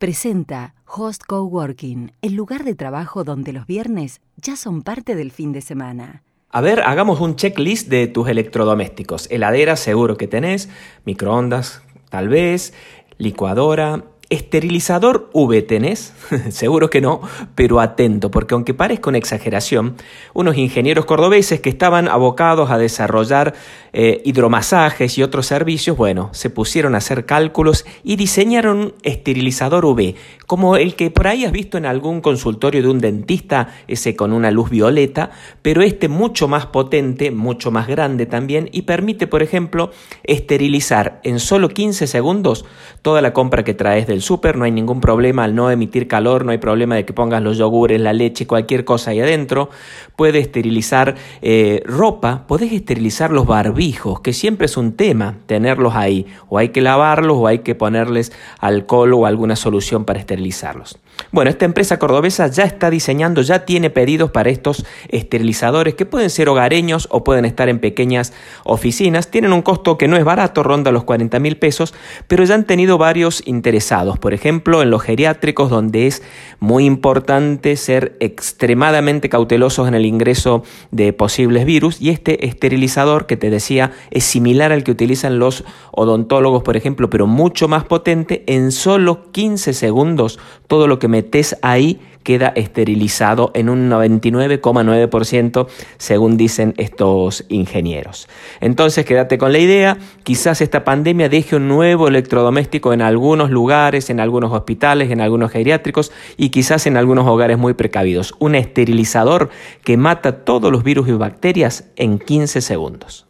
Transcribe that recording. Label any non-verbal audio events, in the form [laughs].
Presenta Host Coworking, el lugar de trabajo donde los viernes ya son parte del fin de semana. A ver, hagamos un checklist de tus electrodomésticos. Heladera seguro que tenés, microondas tal vez, licuadora, ¿Esterilizador V tenés? [laughs] Seguro que no, pero atento, porque aunque parezca una exageración, unos ingenieros cordobeses que estaban abocados a desarrollar eh, hidromasajes y otros servicios, bueno, se pusieron a hacer cálculos y diseñaron esterilizador V, como el que por ahí has visto en algún consultorio de un dentista, ese con una luz violeta, pero este mucho más potente, mucho más grande también, y permite, por ejemplo, esterilizar en solo 15 segundos toda la compra que traes del súper, no hay ningún problema al no emitir calor, no hay problema de que pongas los yogures, la leche, cualquier cosa ahí adentro. Puede esterilizar eh, ropa, podés esterilizar los barbijos, que siempre es un tema tenerlos ahí. O hay que lavarlos o hay que ponerles alcohol o alguna solución para esterilizarlos. Bueno, esta empresa cordobesa ya está diseñando, ya tiene pedidos para estos esterilizadores que pueden ser hogareños o pueden estar en pequeñas oficinas. Tienen un costo que no es barato, ronda los 40 mil pesos, pero ya han tenido varios interesados. Por ejemplo, en los geriátricos, donde es muy importante ser extremadamente cautelosos en el ingreso de posibles virus. Y este esterilizador que te decía es similar al que utilizan los odontólogos, por ejemplo, pero mucho más potente. En solo 15 segundos, todo lo que metes ahí queda esterilizado en un 99,9% según dicen estos ingenieros. Entonces quédate con la idea, quizás esta pandemia deje un nuevo electrodoméstico en algunos lugares, en algunos hospitales, en algunos geriátricos y quizás en algunos hogares muy precavidos. Un esterilizador que mata todos los virus y bacterias en 15 segundos.